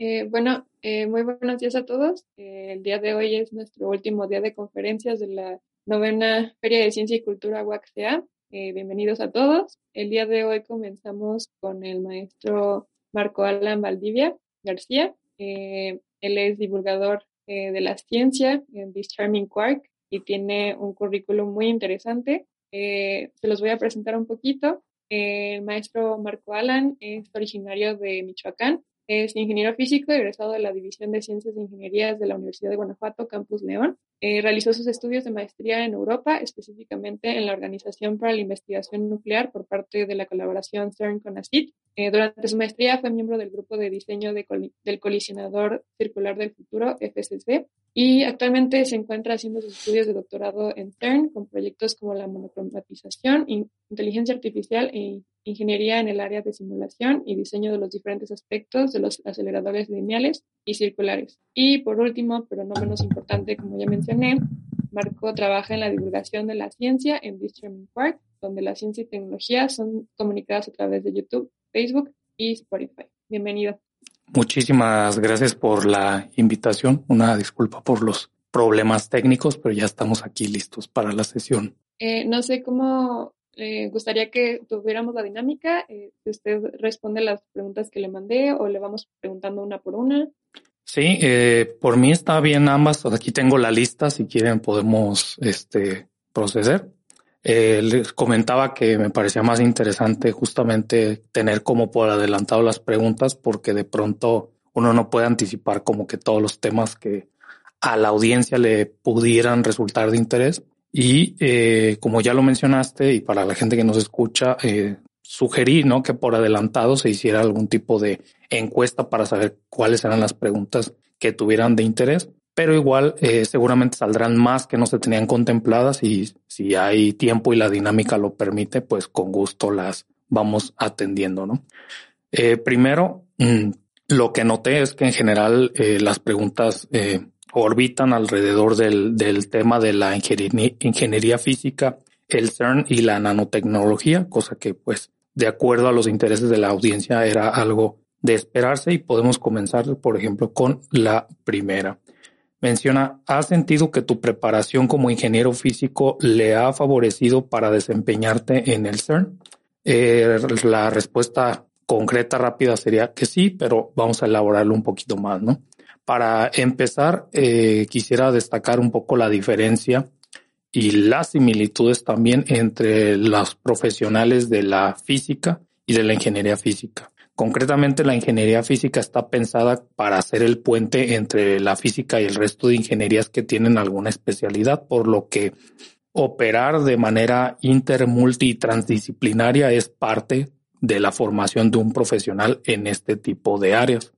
Eh, bueno, eh, muy buenos días a todos. Eh, el día de hoy es nuestro último día de conferencias de la novena Feria de Ciencia y Cultura UACCEA. Eh, bienvenidos a todos. El día de hoy comenzamos con el maestro Marco Alan Valdivia García. Él es divulgador de la ciencia en This Charming Quark y tiene un currículum muy interesante. se los voy a presentar un poquito. el maestro Marco Alan es originario de Michoacán es ingeniero físico egresado de la División de Ciencias e Ingenierías de la Universidad de Guanajuato, Campus León. Eh, realizó sus estudios de maestría en Europa, específicamente en la Organización para la Investigación Nuclear por parte de la colaboración CERN con ACID. Eh, durante su maestría fue miembro del grupo de diseño de del colisionador circular del futuro, FCC, y actualmente se encuentra haciendo sus estudios de doctorado en CERN con proyectos como la monocromatización, inteligencia artificial e ingeniería en el área de simulación y diseño de los diferentes aspectos de los aceleradores lineales y circulares. Y por último, pero no menos importante, como ya mencioné, Marco trabaja en la divulgación de la ciencia en Distributed Park, donde la ciencia y tecnología son comunicadas a través de YouTube, Facebook y Spotify. Bienvenido. Muchísimas gracias por la invitación. Una disculpa por los problemas técnicos, pero ya estamos aquí listos para la sesión. Eh, no sé cómo eh, gustaría que tuviéramos la dinámica. Eh, si usted responde las preguntas que le mandé o le vamos preguntando una por una. Sí, eh, por mí está bien ambas. Aquí tengo la lista. Si quieren podemos este, proceder. Eh, les comentaba que me parecía más interesante justamente tener como por adelantado las preguntas porque de pronto uno no puede anticipar como que todos los temas que a la audiencia le pudieran resultar de interés. Y eh, como ya lo mencionaste, y para la gente que nos escucha, eh, sugerí ¿no? que por adelantado se hiciera algún tipo de encuesta para saber cuáles eran las preguntas que tuvieran de interés, pero igual eh, seguramente saldrán más que no se tenían contempladas y si hay tiempo y la dinámica lo permite, pues con gusto las vamos atendiendo. ¿no? Eh, primero, mm, lo que noté es que en general eh, las preguntas orbitan alrededor del, del tema de la ingeniería, ingeniería física, el CERN y la nanotecnología, cosa que pues de acuerdo a los intereses de la audiencia era algo de esperarse y podemos comenzar, por ejemplo, con la primera. Menciona, ¿has sentido que tu preparación como ingeniero físico le ha favorecido para desempeñarte en el CERN? Eh, la respuesta concreta, rápida sería que sí, pero vamos a elaborarlo un poquito más, ¿no? Para empezar, eh, quisiera destacar un poco la diferencia y las similitudes también entre los profesionales de la física y de la ingeniería física. Concretamente, la ingeniería física está pensada para hacer el puente entre la física y el resto de ingenierías que tienen alguna especialidad, por lo que operar de manera inter, multi y es parte de la formación de un profesional en este tipo de áreas.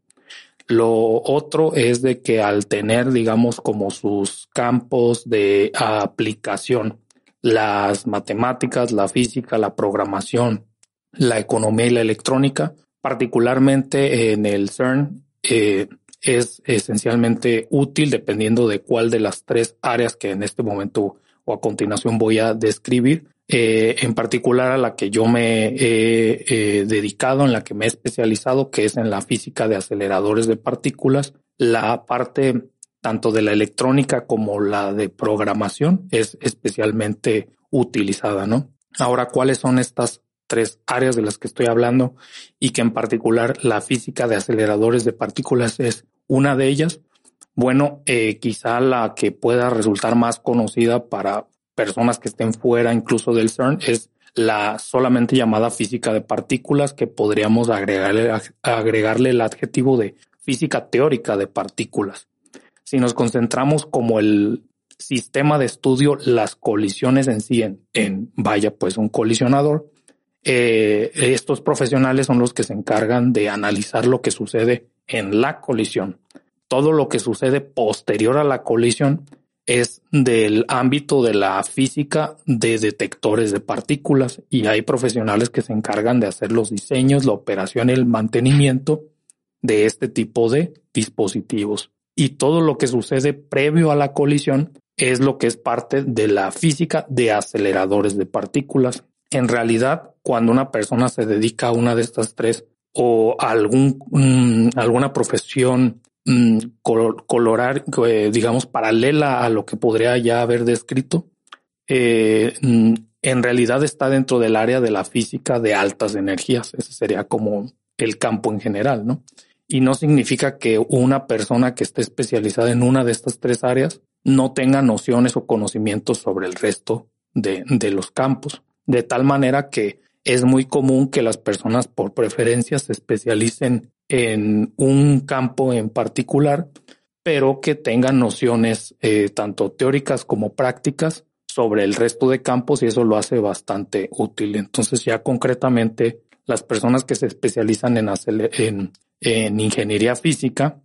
Lo otro es de que al tener, digamos, como sus campos de aplicación, las matemáticas, la física, la programación, la economía y la electrónica, particularmente en el CERN, eh, es esencialmente útil dependiendo de cuál de las tres áreas que en este momento o a continuación voy a describir, eh, en particular a la que yo me he eh, dedicado, en la que me he especializado, que es en la física de aceleradores de partículas. La parte tanto de la electrónica como la de programación es especialmente utilizada, ¿no? Ahora, ¿cuáles son estas tres áreas de las que estoy hablando y que en particular la física de aceleradores de partículas es una de ellas? Bueno, eh, quizá la que pueda resultar más conocida para personas que estén fuera incluso del CERN es la solamente llamada física de partículas que podríamos agregarle, agregarle el adjetivo de física teórica de partículas. Si nos concentramos como el sistema de estudio, las colisiones en sí, en, vaya, pues un colisionador, eh, estos profesionales son los que se encargan de analizar lo que sucede en la colisión. Todo lo que sucede posterior a la colisión es del ámbito de la física de detectores de partículas y hay profesionales que se encargan de hacer los diseños, la operación el mantenimiento de este tipo de dispositivos. Y todo lo que sucede previo a la colisión es lo que es parte de la física de aceleradores de partículas. En realidad, cuando una persona se dedica a una de estas tres o algún, mm, alguna profesión colorar, eh, digamos, paralela a lo que podría ya haber descrito, eh, mm, en realidad está dentro del área de la física de altas energías. Ese sería como el campo en general, ¿no? Y no significa que una persona que esté especializada en una de estas tres áreas no tenga nociones o conocimientos sobre el resto de, de los campos. De tal manera que es muy común que las personas por preferencia se especialicen en un campo en particular, pero que tengan nociones eh, tanto teóricas como prácticas sobre el resto de campos y eso lo hace bastante útil. Entonces ya concretamente las personas que se especializan en, en, en ingeniería física,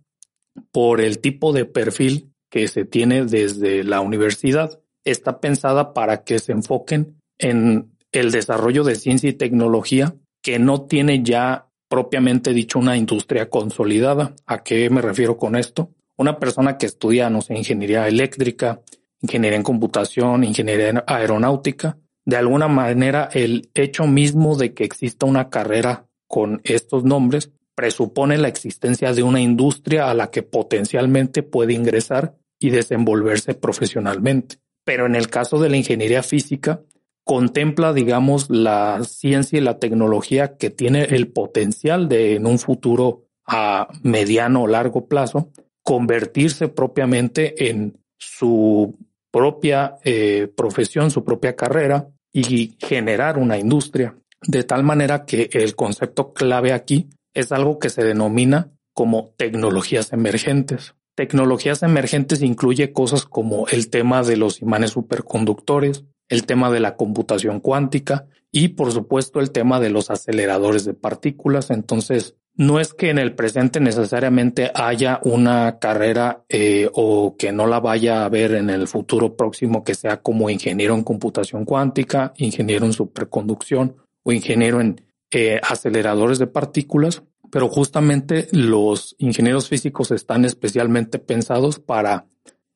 por el tipo de perfil que se tiene desde la universidad, está pensada para que se enfoquen en el desarrollo de ciencia y tecnología que no tiene ya propiamente dicho una industria consolidada. ¿A qué me refiero con esto? Una persona que estudia, no sé, ingeniería eléctrica, ingeniería en computación, ingeniería aeronáutica, de alguna manera el hecho mismo de que exista una carrera con estos nombres presupone la existencia de una industria a la que potencialmente puede ingresar y desenvolverse profesionalmente. Pero en el caso de la ingeniería física, contempla, digamos, la ciencia y la tecnología que tiene el potencial de en un futuro a mediano o largo plazo convertirse propiamente en su propia eh, profesión, su propia carrera y generar una industria. De tal manera que el concepto clave aquí es algo que se denomina como tecnologías emergentes. Tecnologías emergentes incluye cosas como el tema de los imanes superconductores, el tema de la computación cuántica y por supuesto el tema de los aceleradores de partículas. Entonces, no es que en el presente necesariamente haya una carrera eh, o que no la vaya a ver en el futuro próximo que sea como ingeniero en computación cuántica, ingeniero en superconducción o ingeniero en eh, aceleradores de partículas, pero justamente los ingenieros físicos están especialmente pensados para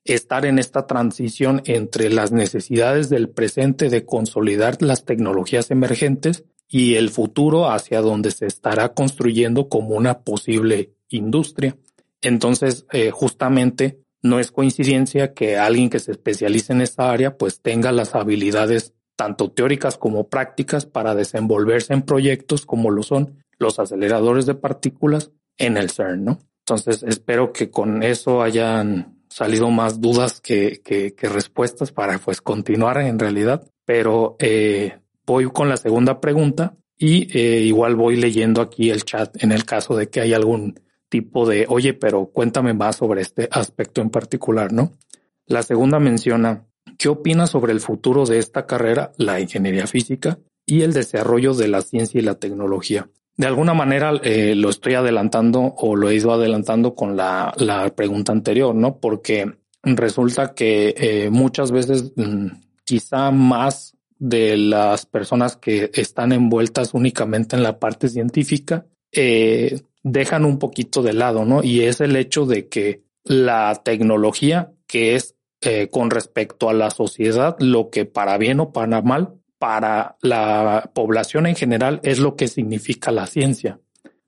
estar en esta transición entre las necesidades del presente de consolidar las tecnologías emergentes y el futuro hacia donde se estará construyendo como una posible industria. Entonces, eh, justamente no es coincidencia que alguien que se especialice en esta área pues tenga las habilidades tanto teóricas como prácticas para desenvolverse en proyectos como lo son los aceleradores de partículas en el CERN, ¿no? Entonces, espero que con eso hayan salido más dudas que, que, respuestas para pues continuar en realidad. Pero eh, voy con la segunda pregunta y eh, igual voy leyendo aquí el chat en el caso de que hay algún tipo de, oye, pero cuéntame más sobre este aspecto en particular, ¿no? La segunda menciona, ¿qué opinas sobre el futuro de esta carrera, la ingeniería física y el desarrollo de la ciencia y la tecnología? De alguna manera eh, lo estoy adelantando o lo he ido adelantando con la, la pregunta anterior, ¿no? Porque resulta que eh, muchas veces mm, quizá más de las personas que están envueltas únicamente en la parte científica eh, dejan un poquito de lado, ¿no? Y es el hecho de que la tecnología que es con respecto a la sociedad, lo que para bien o para mal para la población en general es lo que significa la ciencia.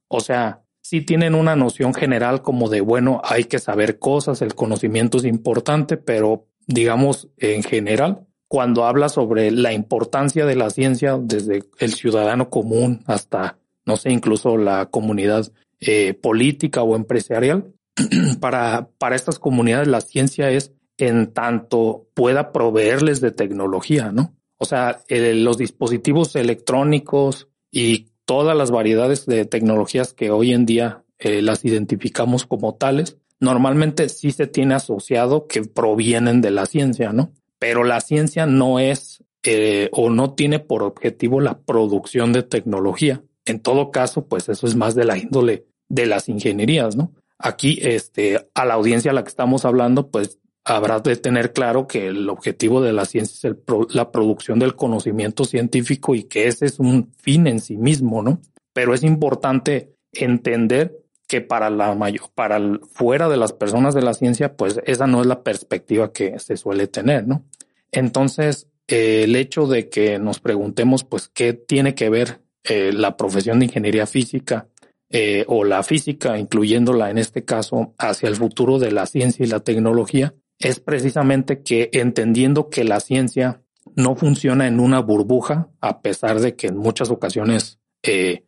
O sea, si tienen una noción general como de, bueno, hay que saber cosas, el conocimiento es importante, pero digamos en general, cuando habla sobre la importancia de la ciencia desde el ciudadano común hasta, no sé, incluso la comunidad eh, política o empresarial, para, para estas comunidades la ciencia es en tanto pueda proveerles de tecnología, ¿no? O sea, los dispositivos electrónicos y todas las variedades de tecnologías que hoy en día eh, las identificamos como tales, normalmente sí se tiene asociado que provienen de la ciencia, ¿no? Pero la ciencia no es eh, o no tiene por objetivo la producción de tecnología. En todo caso, pues eso es más de la índole de las ingenierías, ¿no? Aquí, este, a la audiencia a la que estamos hablando, pues habrá de tener claro que el objetivo de la ciencia es la producción del conocimiento científico y que ese es un fin en sí mismo, ¿no? Pero es importante entender que para la mayor, para fuera de las personas de la ciencia, pues esa no es la perspectiva que se suele tener, ¿no? Entonces, eh, el hecho de que nos preguntemos, pues, qué tiene que ver eh, la profesión de ingeniería física eh, o la física, incluyéndola en este caso, hacia el futuro de la ciencia y la tecnología, es precisamente que entendiendo que la ciencia no funciona en una burbuja, a pesar de que en muchas ocasiones eh,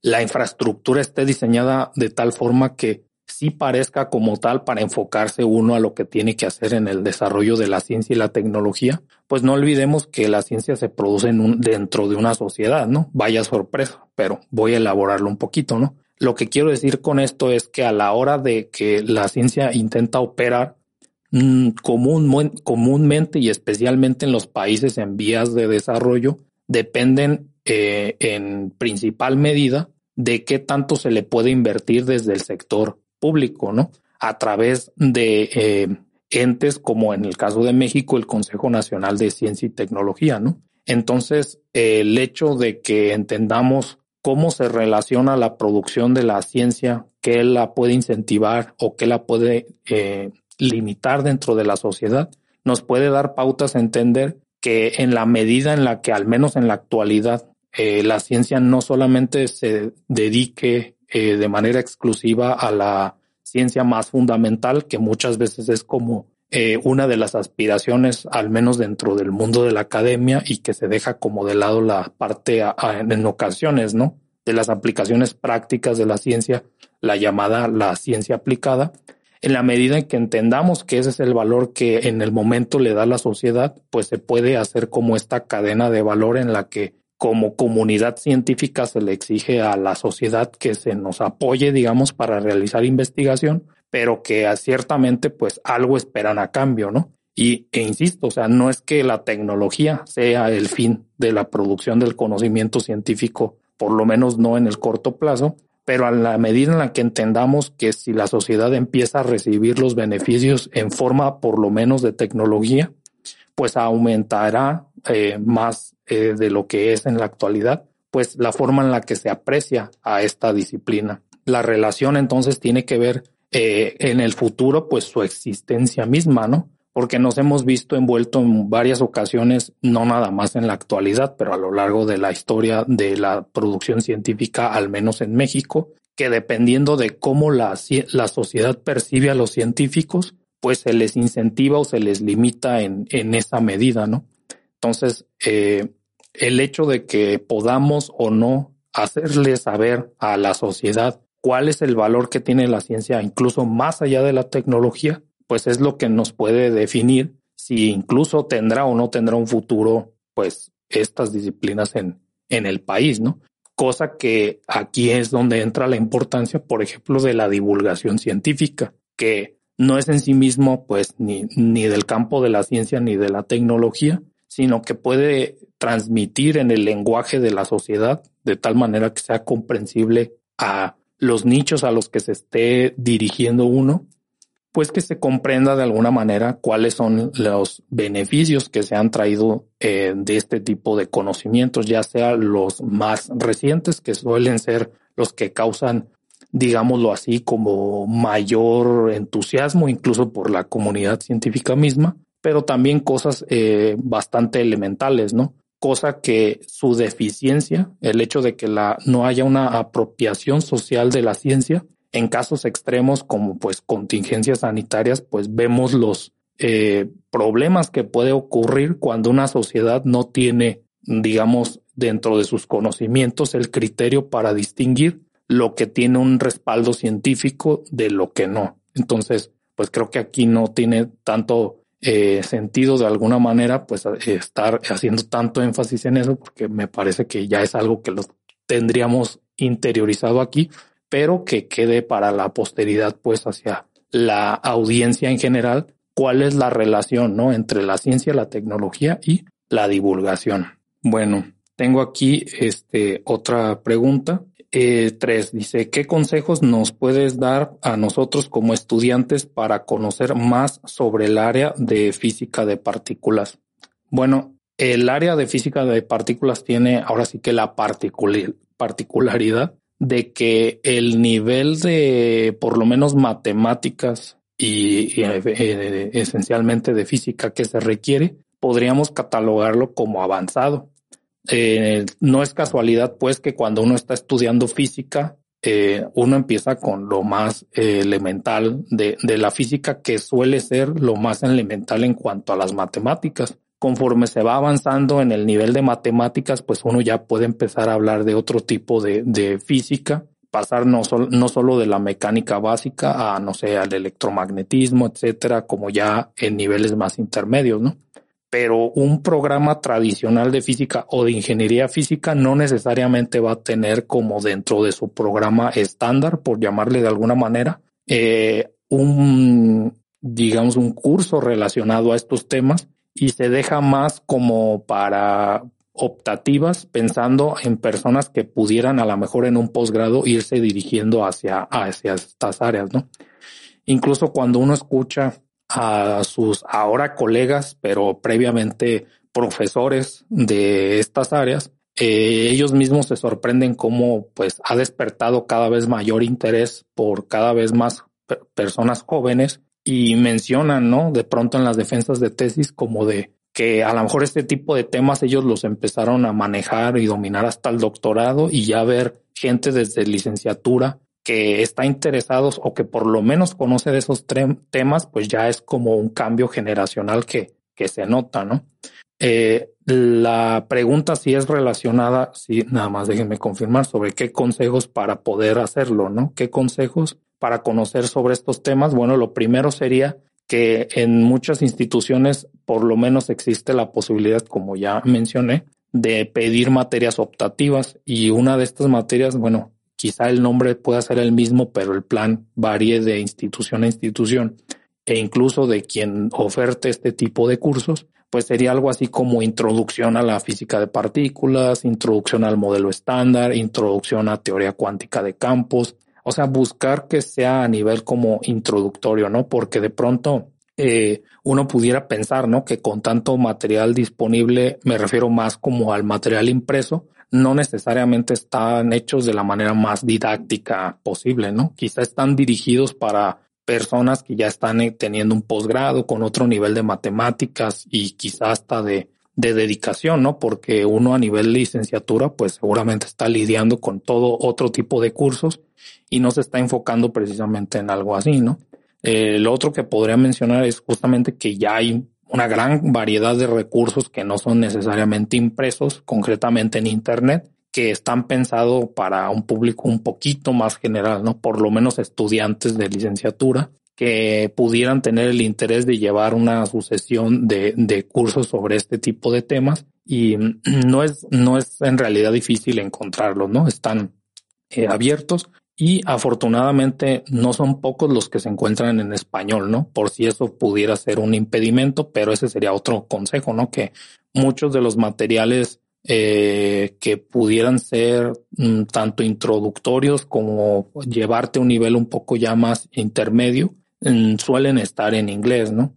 la infraestructura esté diseñada de tal forma que sí parezca como tal para enfocarse uno a lo que tiene que hacer en el desarrollo de la ciencia y la tecnología, pues no olvidemos que la ciencia se produce dentro de una sociedad, ¿no? Vaya sorpresa, pero voy a elaborarlo un poquito, ¿no? Lo que quiero decir con esto es que a la hora de que la ciencia intenta operar mm, comúnmente y especialmente en los países en vías de desarrollo, dependen eh, en principal medida de qué tanto se le puede invertir desde el sector público, ¿no? A través de eh, entes como en el caso de México, el Consejo Nacional de Ciencia y Tecnología, ¿no? Entonces, el hecho de que entendamos cómo se relaciona la producción de la ciencia, qué la puede incentivar o qué la puede eh, limitar dentro de la sociedad, nos puede dar pautas a entender que en la medida en la que, al menos en la actualidad, eh, la ciencia no solamente se dedique eh, de manera exclusiva a la ciencia más fundamental, que muchas veces es como una de las aspiraciones, al menos dentro del mundo de la academia, y que se deja como de lado la parte en ocasiones, ¿no? De las aplicaciones prácticas de la ciencia, la llamada la ciencia aplicada, en la medida en que entendamos que ese es el valor que en el momento le da la sociedad, pues se puede hacer como esta cadena de valor en la que como comunidad científica se le exige a la sociedad que se nos apoye, digamos, para realizar investigación, pero que ciertamente pues algo esperan a cambio, ¿no? Y, e insisto, o sea, no es que la tecnología sea el fin de la producción del conocimiento científico, por lo menos no en el corto plazo, pero a la medida en la que entendamos que si la sociedad empieza a recibir los beneficios en forma por lo menos de tecnología, pues aumentará eh, más eh, de lo que es en la actualidad, pues la forma en la que se aprecia a esta disciplina. La relación entonces tiene que ver eh, en el futuro, pues su existencia misma, ¿no? Porque nos hemos visto envuelto en varias ocasiones, no nada más en la actualidad, pero a lo largo de la historia de la producción científica, al menos en México, que dependiendo de cómo la, la sociedad percibe a los científicos, pues se les incentiva o se les limita en, en esa medida, ¿no? Entonces, eh, el hecho de que podamos o no hacerle saber a la sociedad cuál es el valor que tiene la ciencia, incluso más allá de la tecnología, pues es lo que nos puede definir si incluso tendrá o no tendrá un futuro, pues estas disciplinas en, en el país, ¿no? Cosa que aquí es donde entra la importancia, por ejemplo, de la divulgación científica, que no es en sí mismo, pues, ni, ni del campo de la ciencia ni de la tecnología, sino que puede transmitir en el lenguaje de la sociedad de tal manera que sea comprensible a los nichos a los que se esté dirigiendo uno, pues que se comprenda de alguna manera cuáles son los beneficios que se han traído eh, de este tipo de conocimientos, ya sea los más recientes, que suelen ser los que causan, digámoslo así, como mayor entusiasmo, incluso por la comunidad científica misma, pero también cosas eh, bastante elementales, ¿no? cosa que su deficiencia, el hecho de que la, no haya una apropiación social de la ciencia, en casos extremos como pues contingencias sanitarias, pues vemos los eh, problemas que puede ocurrir cuando una sociedad no tiene, digamos, dentro de sus conocimientos el criterio para distinguir lo que tiene un respaldo científico de lo que no. Entonces, pues creo que aquí no tiene tanto eh, sentido de alguna manera, pues estar haciendo tanto énfasis en eso, porque me parece que ya es algo que lo tendríamos interiorizado aquí, pero que quede para la posteridad, pues hacia la audiencia en general, cuál es la relación, ¿no? Entre la ciencia, la tecnología y la divulgación. Bueno, tengo aquí este otra pregunta. Eh, tres, dice, ¿qué consejos nos puedes dar a nosotros como estudiantes para conocer más sobre el área de física de partículas? Bueno, el área de física de partículas tiene ahora sí que la particularidad de que el nivel de por lo menos matemáticas y, eh, esencialmente de física que se requiere, podríamos catalogarlo como avanzado. Eh, no es casualidad, pues, que cuando uno está estudiando física, eh, uno empieza con lo más elemental de, la física, que suele ser lo más elemental en cuanto a las matemáticas. Conforme se va avanzando en el nivel de matemáticas, pues uno ya puede empezar a hablar de otro tipo de, física pasar no, no solo de la mecánica básica a, no sé, al electromagnetismo, etcétera, como ya en niveles más intermedios, ¿no? Pero un programa tradicional de física o de ingeniería física no necesariamente va a tener como dentro de su programa estándar, por llamarle de alguna manera, eh, un, digamos, un curso relacionado a estos temas y se deja más como para optativas pensando en personas que pudieran a lo mejor en un posgrado irse dirigiendo hacia, hacia estas áreas, ¿no? Incluso cuando uno escucha a sus ahora colegas, pero previamente profesores de estas áreas, eh, ellos mismos se sorprenden cómo pues ha despertado cada vez mayor interés por cada vez más personas jóvenes y mencionan, ¿no? De pronto en las defensas de tesis como de que a lo mejor este tipo de temas ellos los empezaron a manejar y dominar hasta el doctorado y ya ver gente desde licenciatura que está interesados o que por lo menos conoce de esos temas, pues ya es como un cambio generacional que, que se nota, ¿no? Eh, la pregunta si es relacionada, sí, nada más déjenme confirmar sobre qué consejos para poder hacerlo, ¿no? ¿Qué consejos para conocer sobre estos temas? Bueno, lo primero sería que en muchas instituciones por lo menos existe la posibilidad, como ya mencioné, de pedir materias optativas y una de estas materias, bueno, quizá el nombre pueda ser el mismo, pero el plan varíe de institución a institución e incluso de quien oferte este tipo de cursos, pues sería algo así como introducción a la física de partículas, introducción al modelo estándar, introducción a teoría cuántica de campos, o sea, buscar que sea a nivel como introductorio, ¿no? Porque de pronto eh, uno pudiera pensar, ¿no? Que con tanto material disponible, me refiero más como al material impreso, no necesariamente están hechos de la manera más didáctica posible, ¿no? Quizá están dirigidos para personas que ya están eh, teniendo un posgrado con otro nivel de matemáticas y quizá hasta de de dedicación, ¿no? Porque uno a nivel licenciatura, pues seguramente está lidiando con todo otro tipo de cursos y no se está enfocando precisamente en algo así, ¿no? Eh, lo otro que podría mencionar es justamente que ya hay una gran variedad de recursos que no son necesariamente impresos, concretamente en Internet, que están pensados para un público un poquito más general, ¿no? Por lo menos estudiantes de licenciatura que pudieran tener el interés de llevar una sucesión de, cursos sobre este tipo de temas y no es, no es en realidad difícil encontrarlos, ¿no? Están eh, abiertos y afortunadamente no son pocos los que se encuentran en español, ¿no? Por si eso pudiera ser un impedimento, pero ese sería otro consejo, ¿no? Que muchos de los materiales eh, que pudieran ser mm, tanto introductorios como llevarte a un nivel un poco ya más intermedio, suelen estar en inglés, ¿no?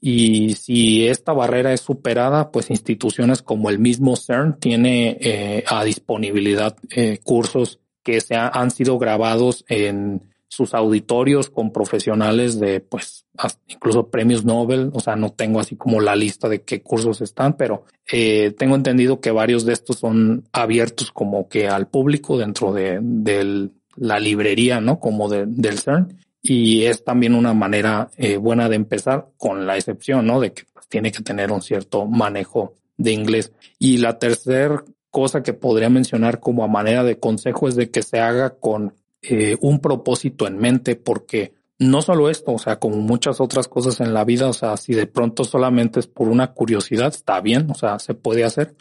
Y si esta barrera es superada, pues instituciones como el mismo CERN tiene eh, a disponibilidad eh, cursos que se han sido grabados en sus auditorios con profesionales de, pues, incluso premios Nobel. O sea, no tengo así como la lista de qué cursos están, pero eh, tengo entendido que varios de estos son abiertos como que al público dentro de, de la librería, ¿no? Como de, del CERN y es también una manera eh, buena de empezar con la excepción, ¿no? De que pues, tiene que tener un cierto manejo de inglés. Y la tercera cosa que podría mencionar como a manera de consejo es de que se haga con eh, un propósito en mente, porque no solo esto, o sea, como muchas otras cosas en la vida, o sea, si de pronto solamente es por una curiosidad, está bien, o sea, se puede hacer,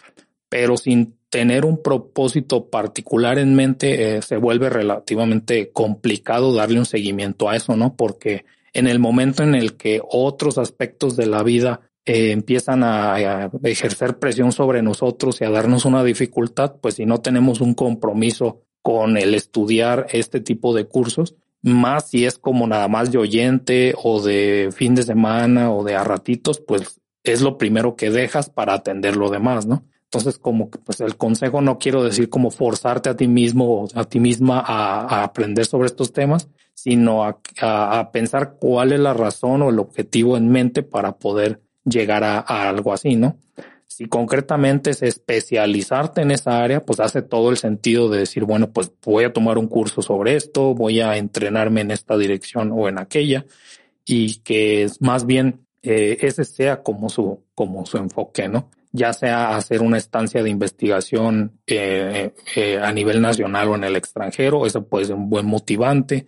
pero sin tener un propósito particular en mente, eh, se vuelve relativamente complicado darle un seguimiento a eso, ¿no? Porque en el momento en el que otros aspectos de la vida eh, empiezan a, ejercer presión sobre nosotros y a darnos una dificultad, pues si no tenemos un compromiso con el estudiar este tipo de cursos, más si es como nada más de oyente o de fin de semana o de a ratitos, pues es lo primero que dejas para atender lo demás, ¿no? Entonces, como que pues el consejo no quiero decir como forzarte a ti mismo o a ti misma a, aprender sobre estos temas, sino a, pensar cuál es la razón o el objetivo en mente para poder llegar a, algo así, ¿no? Si concretamente es especializarte en esa área, pues hace todo el sentido de decir, bueno, pues voy a tomar un curso sobre esto, voy a entrenarme en esta dirección o en aquella, y que más bien eh, ese sea como su, como su enfoque, ¿no? ya sea hacer una estancia de investigación eh, eh, a nivel nacional o en el extranjero, eso puede ser un buen motivante,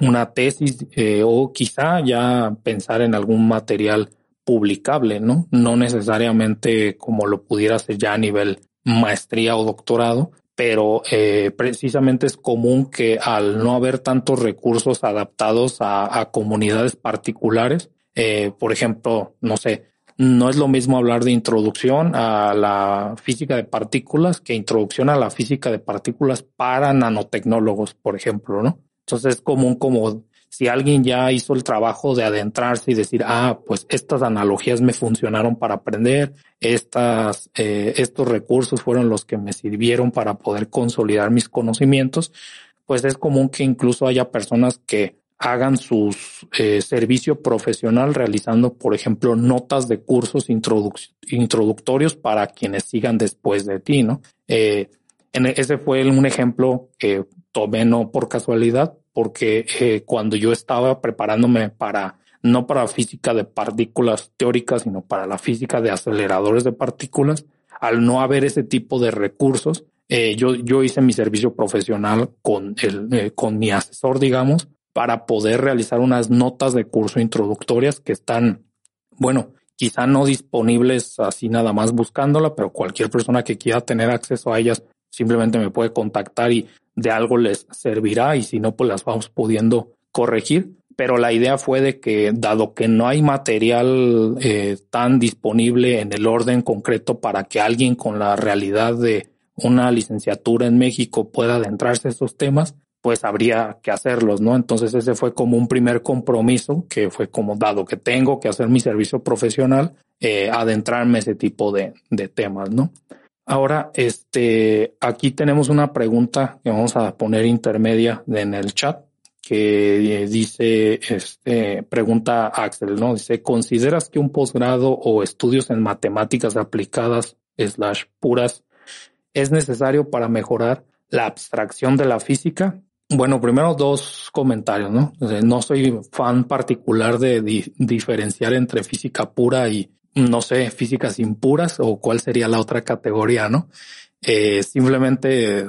una tesis o quizá ya pensar en algún material publicable, ¿no? No necesariamente como lo pudiera hacer ya a nivel maestría o doctorado, pero precisamente es común que al no haber tantos recursos adaptados a, a comunidades particulares, por ejemplo, no sé, no es lo mismo hablar de introducción a la física de partículas que introducción a la física de partículas para nanotecnólogos, por ejemplo, ¿no? Entonces es común como si alguien ya hizo el trabajo de adentrarse y decir, ah, pues estas analogías me funcionaron para aprender, estas, eh, estos recursos fueron los que me sirvieron para poder consolidar mis conocimientos, pues es común que incluso haya personas que hagan su eh, servicio profesional realizando, por ejemplo, notas de cursos introductorios para quienes sigan después de ti, ¿no? Eh, e, ese fue un ejemplo que tomé no por casualidad, porque eh, cuando yo estaba preparándome para, no para física de partículas teóricas, sino para la física de aceleradores de partículas, al no haber ese tipo de recursos, eh, yo, yo hice mi servicio profesional con el, eh, con mi asesor, digamos, para poder realizar unas notas de curso introductorias que están, bueno, quizá no disponibles así nada más buscándola, pero cualquier persona que quiera tener acceso a ellas simplemente me puede contactar y de algo les servirá y si no, pues las vamos pudiendo corregir. Pero la idea fue de que dado que no hay material eh, tan disponible en el orden concreto para que alguien con la realidad de una licenciatura en México pueda adentrarse a esos temas, pues habría que hacerlos, ¿no? Entonces ese fue como un primer compromiso que fue como dado que tengo que hacer mi servicio profesional, eh, adentrarme ese tipo de, de temas, ¿no? Ahora, este, aquí tenemos una pregunta que vamos a poner intermedia en el chat que dice, este, pregunta Axel, ¿no? Dice, ¿consideras que un posgrado o estudios en matemáticas aplicadas slash puras es necesario para mejorar la abstracción de la física? Bueno, primero dos comentarios, ¿no? no soy fan particular de diferenciar entre física pura y, no sé, físicas impuras o cuál sería la otra categoría, ¿no? Eh, simplemente,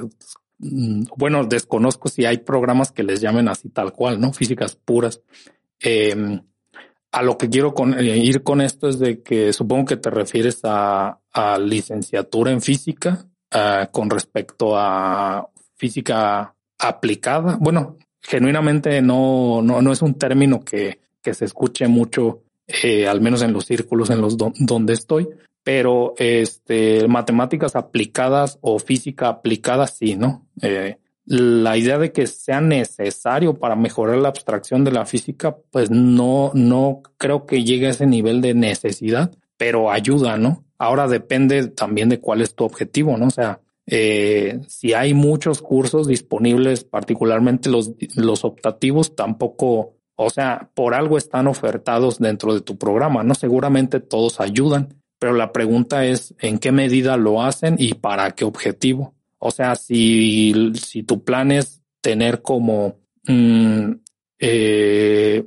mm, bueno, desconozco si hay programas que les llamen así tal cual, ¿no? Físicas puras. Em, a lo que quiero eh, ir con esto es de que supongo que te refieres a, licenciatura en física ah, con respecto a física aplicada. Bueno, genuinamente no, no, no es un término que, que se escuche mucho, eh, al menos en los círculos en los donde estoy, pero este, matemáticas aplicadas o física aplicada, sí, ¿no? Eh, la idea de que sea necesario para mejorar la abstracción de la física, pues no, no creo que llegue a ese nivel de necesidad, pero ayuda, ¿no? Ahora depende también de cuál es tu objetivo, ¿no? O sea, eh, si hay muchos cursos disponibles, particularmente los, los optativos, tampoco, o sea, por algo están ofertados dentro de tu programa, ¿no? Seguramente todos ayudan, pero la pregunta es en qué medida lo hacen y para qué objetivo. O sea, si, si tu plan es tener como, mm, eh,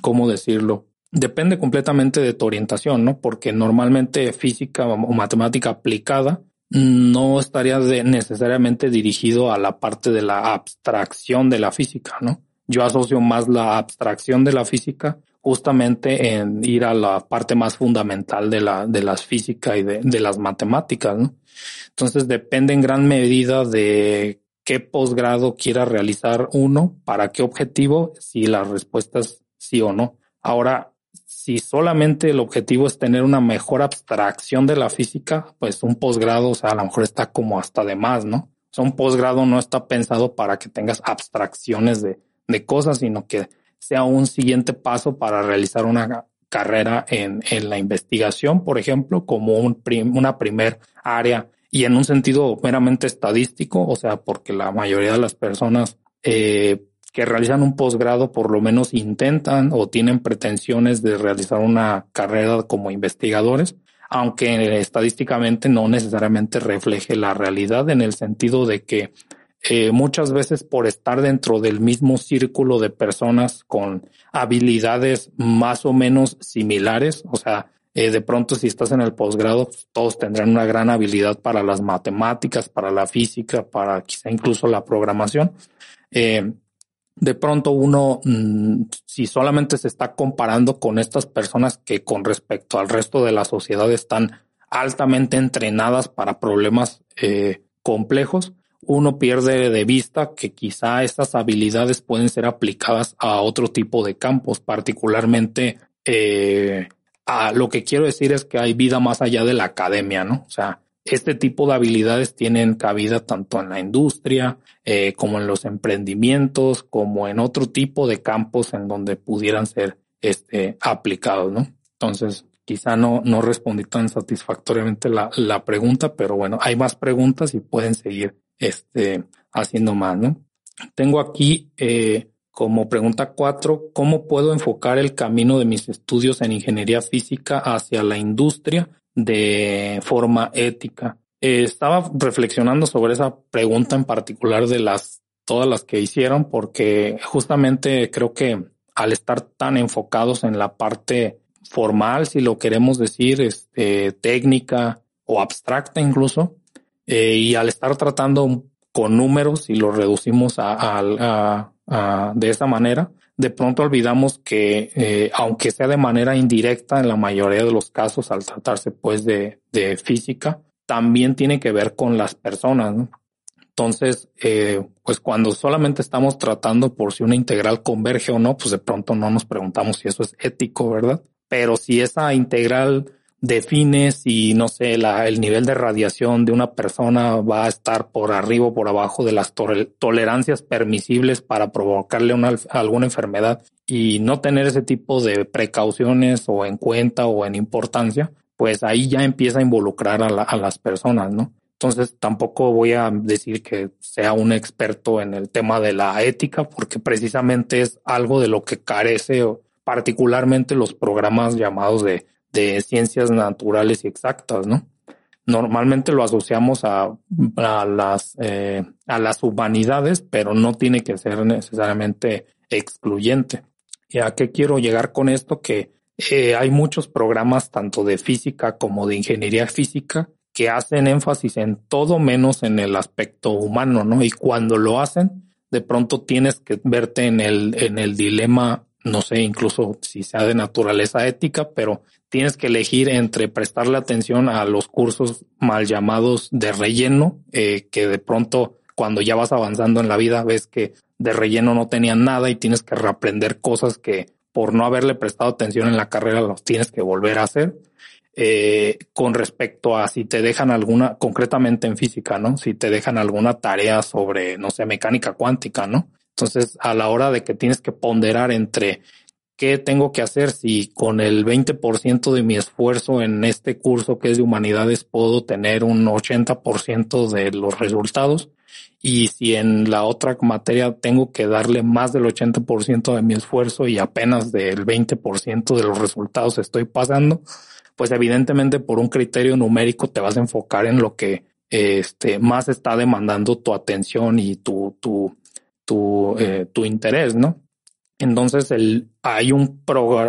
¿cómo decirlo? Depende completamente de tu orientación, ¿no? Porque normalmente física o matemática aplicada no estaría necesariamente dirigido a la parte de la abstracción de la física, ¿no? Yo asocio más la abstracción de la física justamente en ir a la parte más fundamental de la, de las físicas y de, de las matemáticas, ¿no? Entonces depende en gran medida de qué posgrado quiera realizar uno, para qué objetivo, si la respuesta es sí o no. Ahora, si solamente el objetivo es tener una mejor abstracción de la física, pues un posgrado, o sea, a lo mejor está como hasta de más, ¿no? un posgrado no está pensado para que tengas abstracciones de, de cosas, sino que sea un siguiente paso para realizar una carrera en, en la investigación, por ejemplo, como un una primer área y en un sentido meramente estadístico, o sea, porque la mayoría de las personas eh, que realizan un posgrado por lo menos intentan o tienen pretensiones de realizar una carrera como investigadores, aunque estadísticamente no necesariamente refleje la realidad en el sentido de que eh, muchas veces por estar dentro del mismo círculo de personas con habilidades más o menos similares, o sea, eh, de pronto si estás en el posgrado, todos tendrán una gran habilidad para las matemáticas, para la física, para quizá incluso la programación. Eh, de pronto uno, mm, si solamente se está comparando con estas personas que con respecto al resto de la sociedad están altamente entrenadas para problemas eh, complejos, uno pierde de vista que quizá estas habilidades pueden ser aplicadas a otro tipo de campos, particularmente eh, a lo que quiero decir es que hay vida más allá de la academia, ¿no? O sea, este tipo de habilidades tienen cabida tanto en la industria eh, como en los emprendimientos, como en otro tipo de campos en donde pudieran ser este, aplicados, ¿no? Entonces, quizá no, no respondí tan satisfactoriamente la, la pregunta, pero bueno, hay más preguntas y pueden seguir este, haciendo más, ¿no? Tengo aquí eh, como pregunta cuatro, ¿cómo puedo enfocar el camino de mis estudios en ingeniería física hacia la industria de forma ética. Eh, estaba reflexionando sobre esa pregunta en particular de las todas las que hicieron, porque justamente creo que al estar tan enfocados en la parte formal, si lo queremos decir, este, técnica o abstracta incluso, eh, y al estar tratando con números y lo reducimos a, de esa manera, de pronto olvidamos que, eh, aunque sea de manera indirecta en la mayoría de los casos, al tratarse pues de, física, también tiene que ver con las personas. Entonces, eh, pues cuando solamente estamos tratando por si una integral converge o no, pues de pronto no nos preguntamos si eso es ético, ¿verdad? Pero si esa integral define si, no sé, la, el nivel de radiación de una persona va a estar por arriba o por abajo de las tolerancias permisibles para provocarle una, alguna enfermedad y no tener ese tipo de precauciones o en cuenta o en importancia, pues ahí ya empieza a involucrar a, a las personas, ¿no? Entonces tampoco voy a decir que sea un experto en el tema de la ética, porque precisamente es algo de lo que carece particularmente los programas llamados de de ciencias naturales y exactas, ¿no? Normalmente lo asociamos a, a las, eh, a las humanidades, pero no tiene que ser necesariamente excluyente. ¿Y a qué quiero llegar con esto? Que eh, hay muchos programas tanto de física como de ingeniería física que hacen énfasis en todo menos en el aspecto humano, ¿no? Y cuando lo hacen, de pronto tienes que verte en el, en el dilema, no sé, incluso si sea de naturaleza ética, pero tienes que elegir entre prestarle atención a los cursos mal llamados de relleno, eh, que de pronto cuando ya vas avanzando en la vida ves que de relleno no tenían nada y tienes que reaprender cosas que por no haberle prestado atención en la carrera los tienes que volver a hacer. Eh, con respecto a si te dejan alguna, concretamente en física, ¿no? Si te dejan alguna tarea sobre, no sé, mecánica cuántica, ¿no? Entonces, a la hora de que tienes que ponderar entre ¿Qué tengo que hacer si con el 20% de mi esfuerzo en este curso que es de humanidades puedo tener un 80% de los resultados? Y si en la otra materia tengo que darle más del 80% de mi esfuerzo y apenas del 20% de los resultados estoy pasando, pues evidentemente por un criterio numérico te vas a enfocar en lo que este, más está demandando tu atención y tu, tu, tu, eh, tu interés, ¿no? Entonces el, hay un,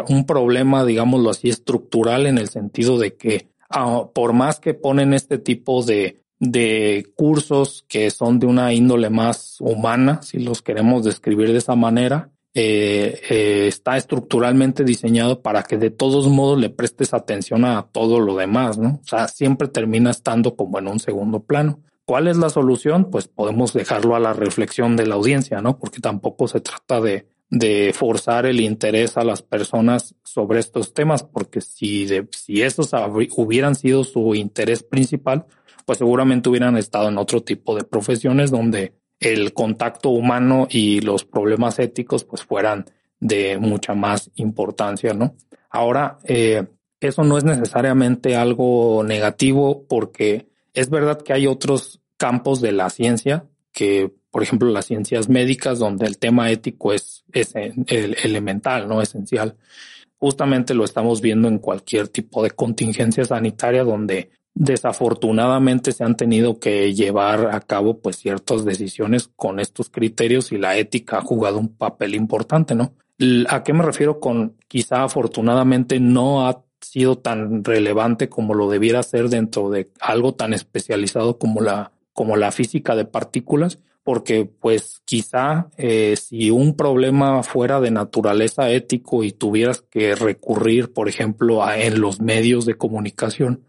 un problema, digámoslo así, estructural en el sentido de que ah, por más que ponen este tipo de, de cursos que son de una índole más humana, si los queremos describir de esa manera, eh, eh, está estructuralmente diseñado para que de todos modos le prestes atención a todo lo demás, ¿no? O sea, siempre termina estando como en un segundo plano. ¿Cuál es la solución? Pues podemos dejarlo a la reflexión de la audiencia, ¿no? Porque tampoco se trata de, de forzar el interés a las personas sobre estos temas, porque si, de, si esos hubieran sido su interés principal, pues seguramente hubieran estado en otro tipo de profesiones donde el contacto humano y los problemas éticos pues fueran de mucha más importancia, ¿no? Ahora, eh, eso no es necesariamente algo negativo porque es verdad que hay otros campos de la ciencia que, por ejemplo, las ciencias médicas, donde el tema ético es, es elemental, no esencial. Justamente lo estamos viendo en cualquier tipo de contingencia sanitaria donde desafortunadamente se han tenido que llevar a cabo pues ciertas decisiones con estos criterios y la ética ha jugado un papel importante, ¿no? ¿A qué me refiero con quizá afortunadamente no ha sido tan relevante como lo debiera ser dentro de algo tan especializado como la, como la física de partículas? Porque pues quizá eh, si un problema fuera de naturaleza ético y tuvieras que recurrir, por ejemplo, a, en los medios de comunicación,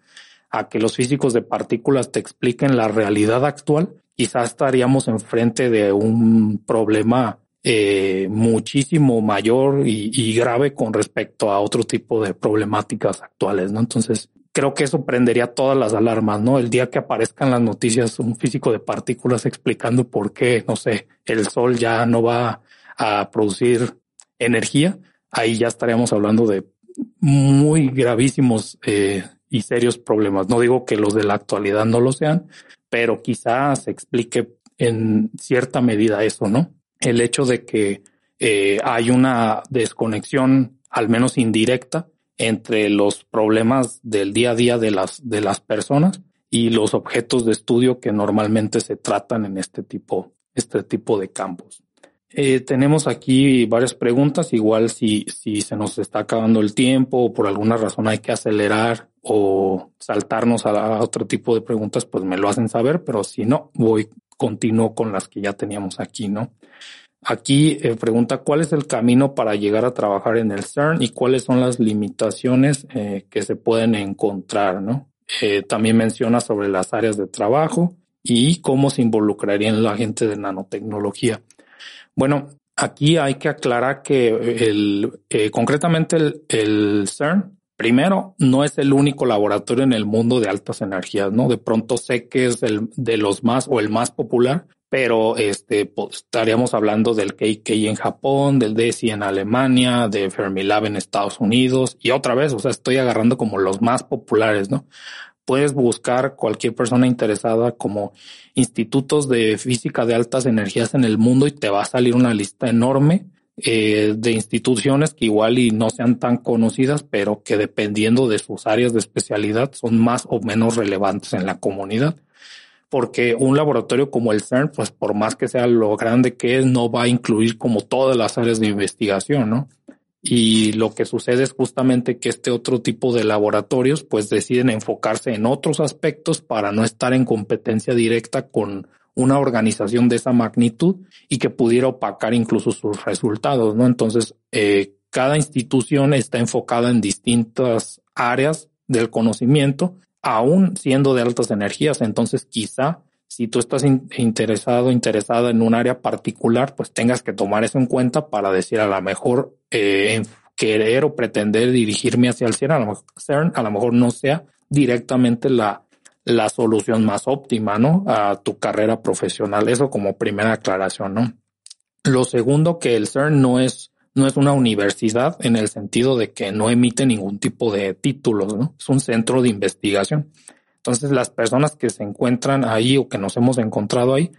a que los físicos de partículas te expliquen la realidad actual, quizás estaríamos enfrente de un problema eh, muchísimo mayor y, grave con respecto a otro tipo de problemáticas actuales, ¿no? Entonces, creo que eso prendería todas las alarmas, ¿no? El día que aparezcan las noticias un físico de partículas explicando por qué, no sé, el sol ya no va a producir energía, ahí ya estaríamos hablando de muy gravísimos eh, y serios problemas. No digo que los de la actualidad no lo sean, pero quizás se explique en cierta medida eso, ¿no? El hecho de que eh, hay una desconexión, al menos indirecta, entre los problemas del día a día de las, de las personas y los objetos de estudio que normalmente se tratan en este tipo, este tipo de campos. Eh, tenemos aquí varias preguntas, igual si, si se nos está acabando el tiempo o por alguna razón hay que acelerar o saltarnos a, otro tipo de preguntas, pues me lo hacen saber, pero si no, voy, continúo con las que ya teníamos aquí, ¿no? Aquí eh, pregunta cuál es el camino para llegar a trabajar en el CERN y cuáles son las limitaciones eh, que se pueden encontrar, ¿no? también menciona sobre las áreas de trabajo y cómo se involucraría en la gente de nanotecnología. Bueno, aquí hay que aclarar que el, eh, concretamente el, CERN, primero, no es el único laboratorio en el mundo de altas energías, ¿no? De pronto sé que es el de los más o el más popular, pero este estaríamos hablando del KK en Japón, del DESI en Alemania, de Fermilab en Estados Unidos y otra vez, o sea, estoy agarrando como los más populares, ¿no? puedes buscar cualquier persona interesada como institutos de física de altas energías en el mundo y te va a salir una lista enorme eh, de instituciones que igual y no sean tan conocidas, pero que dependiendo de sus áreas de especialidad son más o menos relevantes en la comunidad. Porque un laboratorio como el CERN, pues por más que sea lo grande que es, no va a incluir como todas las áreas de investigación, ¿no? y lo que sucede es justamente que este otro tipo de laboratorios pues deciden enfocarse en otros aspectos para no estar en competencia directa con una organización de esa magnitud y que pudiera opacar incluso sus resultados, ¿no? Entonces, eh, cada institución está enfocada en distintas áreas del conocimiento, aún siendo de altas energías. Entonces, quizá si tú estás interesado, interesada en un área particular, pues tengas que tomar eso en cuenta para decir a lo mejor eh, querer o pretender dirigirme hacia el CERN, a lo mejor, a lo mejor no sea directamente la, la solución más óptima, ¿no? A tu carrera profesional. Eso como primera aclaración, ¿no? Lo segundo, que el CERN no es, no es una universidad en el sentido de que no emite ningún tipo de títulos, ¿no? Es un centro de investigación. Entonces, las personas que se encuentran ahí o que nos hemos encontrado ahí,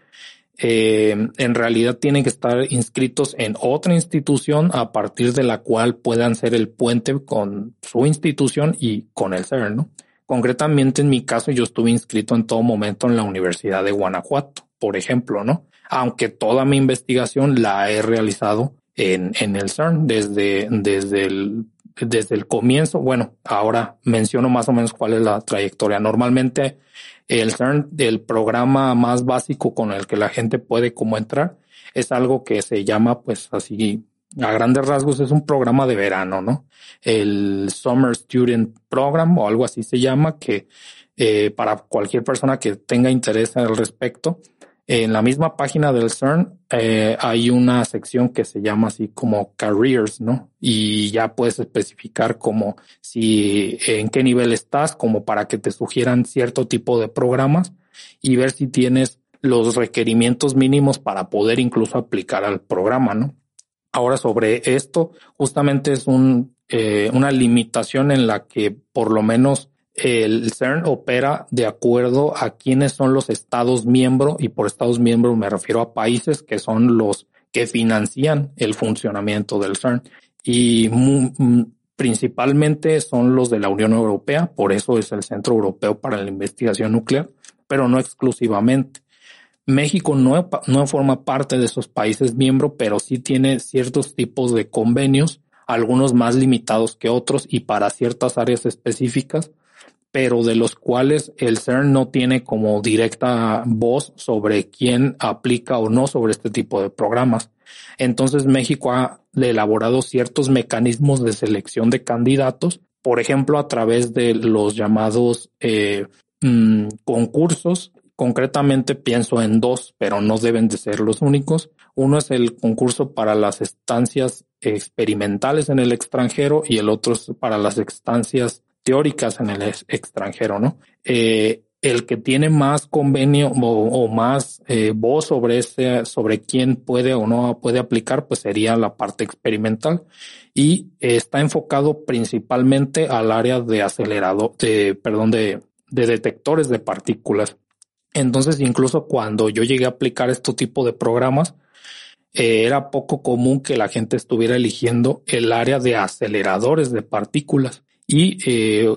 eh, en realidad tienen que estar inscritos en otra institución a partir de la cual puedan ser el puente con su institución y con el CERN, ¿no? Concretamente, en mi caso, yo estuve inscrito en todo momento en la Universidad de Guanajuato, por ejemplo, ¿no? Aunque toda mi investigación la he realizado en, en el CERN desde, desde el desde el comienzo, bueno, ahora menciono más o menos cuál es la trayectoria. Normalmente el CERN, el programa más básico con el que la gente puede como entrar, es algo que se llama pues así a grandes rasgos es un programa de verano, ¿no? El Summer Student Program o algo así se llama que eh, para cualquier persona que tenga interés al respecto, En la misma página del CERN eh, hay una sección que se llama así como careers, ¿no? Y ya puedes especificar como si en qué nivel estás, como para que te sugieran cierto tipo de programas y ver si tienes los requerimientos mínimos para poder incluso aplicar al programa, ¿no? Ahora sobre esto, justamente es un, eh, una limitación en la que por lo menos el CERN opera de acuerdo a quiénes son los estados miembros y por estados miembros me refiero a países que son los que financian el funcionamiento del CERN y principalmente son los de la Unión Europea, por eso es el Centro Europeo para la Investigación Nuclear, pero no exclusivamente. México no, no forma parte de esos países miembros, pero sí tiene ciertos tipos de convenios, algunos más limitados que otros y para ciertas áreas específicas, pero de los cuales el CERN no tiene como directa voz sobre quién aplica o no sobre este tipo de programas. Entonces México ha elaborado ciertos mecanismos de selección de candidatos, por ejemplo, a través de los llamados eh, mm, concursos. Concretamente pienso en dos, pero no deben de ser los únicos. Uno es el concurso para las estancias experimentales en el extranjero y el otro es para las estancias teóricas en el extranjero, ¿no? Eh, el que tiene más convenio o, más eh, voz sobre ese, sobre quién puede o no puede aplicar, pues sería la parte experimental y está enfocado principalmente al área de acelerador, de, perdón, de, de detectores de partículas. Entonces, incluso cuando yo llegué a aplicar este tipo de programas, eh, era poco común que la gente estuviera eligiendo el área de aceleradores de partículas y eh,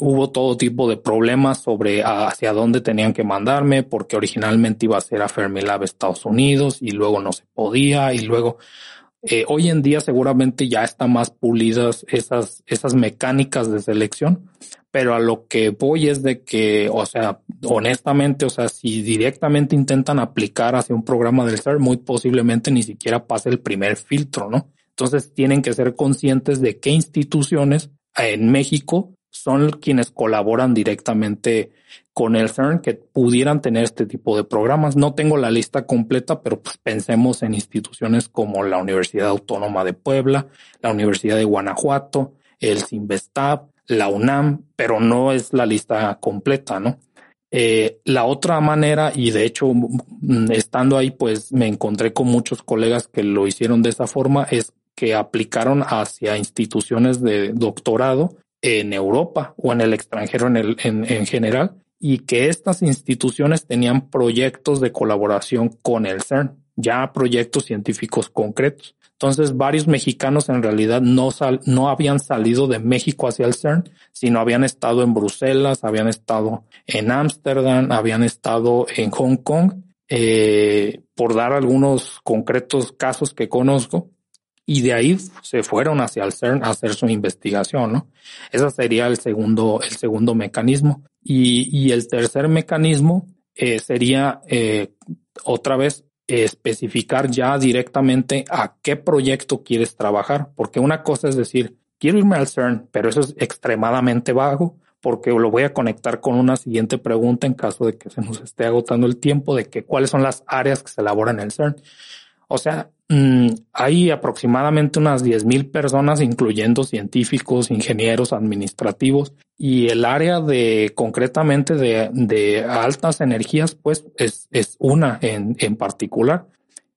hubo todo tipo de problemas sobre hacia dónde tenían que mandarme, porque originalmente iba a ser a Fermilab Estados Unidos y luego no se podía y luego eh, hoy en día seguramente ya están más pulidas esas, esas mecánicas de selección, pero a lo que voy es de que, o sea, honestamente, o sea, si directamente intentan aplicar hacia un programa del CERN, muy posiblemente ni siquiera pase el primer filtro, ¿no? Entonces tienen que ser conscientes de qué instituciones en México son quienes colaboran directamente con el CERN que pudieran tener este tipo de programas. No tengo la lista completa, pero pues pensemos en instituciones como la Universidad Autónoma de Puebla, la Universidad de Guanajuato, el CIMBESTAB, la UNAM, pero no es la lista completa, ¿no? Eh, la otra manera, y de hecho, mm, estando ahí, pues me encontré con muchos colegas que lo hicieron de esa forma, es que aplicaron hacia instituciones de doctorado en Europa o en el extranjero en, en general y que estas instituciones tenían proyectos de colaboración con el CERN, ya proyectos científicos concretos. Entonces, varios mexicanos en realidad no, sal, no habían salido de México hacia el CERN, sino habían estado en Bruselas, habían estado en Ámsterdam, habían estado en Hong Kong, eh, por dar algunos concretos casos que conozco y de ahí se fueron hacia el CERN a hacer su investigación, ¿no? Ese sería el segundo, el segundo mecanismo. Y, y el tercer mecanismo eh, sería eh, otra vez especificar ya directamente a qué proyecto quieres trabajar, porque una cosa es decir, quiero irme al CERN, pero eso es extremadamente vago, porque lo voy a conectar con una siguiente pregunta en caso de que se nos esté agotando el tiempo de que cuáles son las áreas que se elaboran en el CERN. O sea, mm, hay aproximadamente unas 10.000 personas, incluyendo científicos, ingenieros, administrativos, y el área de concretamente de, altas energías, pues es, es una en, en, particular.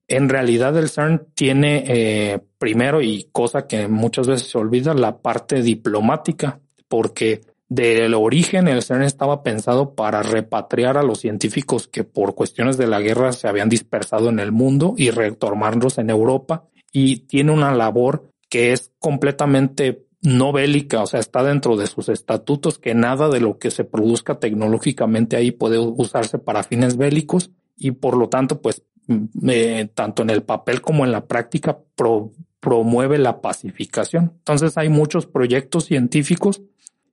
En realidad el CERN tiene eh, primero y cosa que muchas veces se olvida, la parte diplomática, porque del origen, el CERN estaba pensado para repatriar a los científicos que por cuestiones de la guerra se habían dispersado en el mundo y retomarlos en Europa. Y tiene una labor que es completamente no bélica, o sea, está dentro de sus estatutos que nada de lo que se produzca tecnológicamente ahí puede usarse para fines bélicos y por lo tanto, pues, mm, eh, tanto en el papel como en la práctica promueve la pacificación. Entonces hay muchos proyectos científicos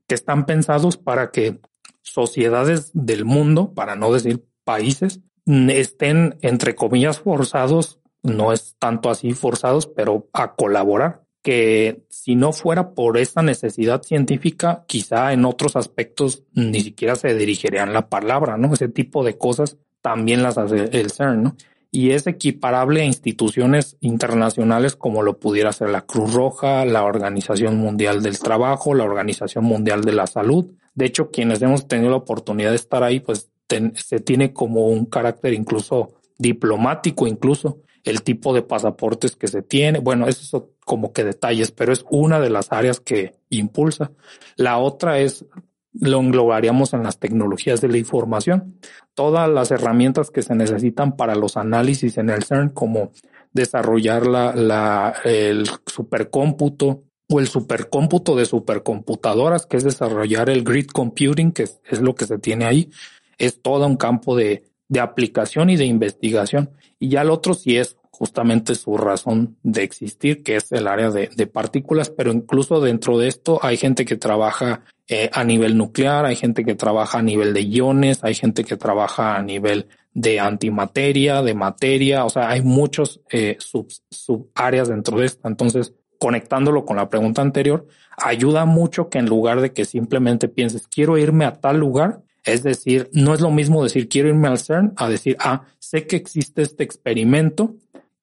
que están pensados para que sociedades del mundo, para no decir países, estén, entre comillas, forzados, no es tanto así forzados, pero a colaborar, que si no fuera por esta necesidad científica, quizá en otros aspectos ni siquiera se dirigirían la palabra, ¿no? Ese tipo de cosas también las hace el CERN, ¿no? Y es equiparable a instituciones internacionales como lo pudiera ser la Cruz Roja, la Organización Mundial del Trabajo, la Organización Mundial de la Salud. De hecho, quienes hemos tenido la oportunidad de estar ahí, pues se tiene como un carácter incluso diplomático, incluso el tipo de pasaportes que se tiene. Bueno, eso es como que detalles, pero es una de las áreas que impulsa. La otra es lo englobaríamos en las tecnologías de la información. Todas las herramientas que se necesitan para los análisis en el CERN, como desarrollar la, la, el supercómputo o el supercómputo de supercomputadoras, que es desarrollar el grid computing, que es, es lo que se tiene ahí, es todo un campo de, de aplicación y de investigación. Y ya el otro sí es justamente su razón de existir, que es el área de, partículas, pero incluso dentro de esto hay gente que trabaja eh, a nivel nuclear, hay gente que trabaja a nivel de iones, hay gente que trabaja a nivel de antimateria, de materia, o sea, hay muchos eh, sub, sub áreas dentro de esto. Entonces, conectándolo con la pregunta anterior, ayuda mucho que en lugar de que simplemente pienses, quiero irme a tal lugar, es decir, no es lo mismo decir quiero irme al CERN a decir, ah, sé que existe este experimento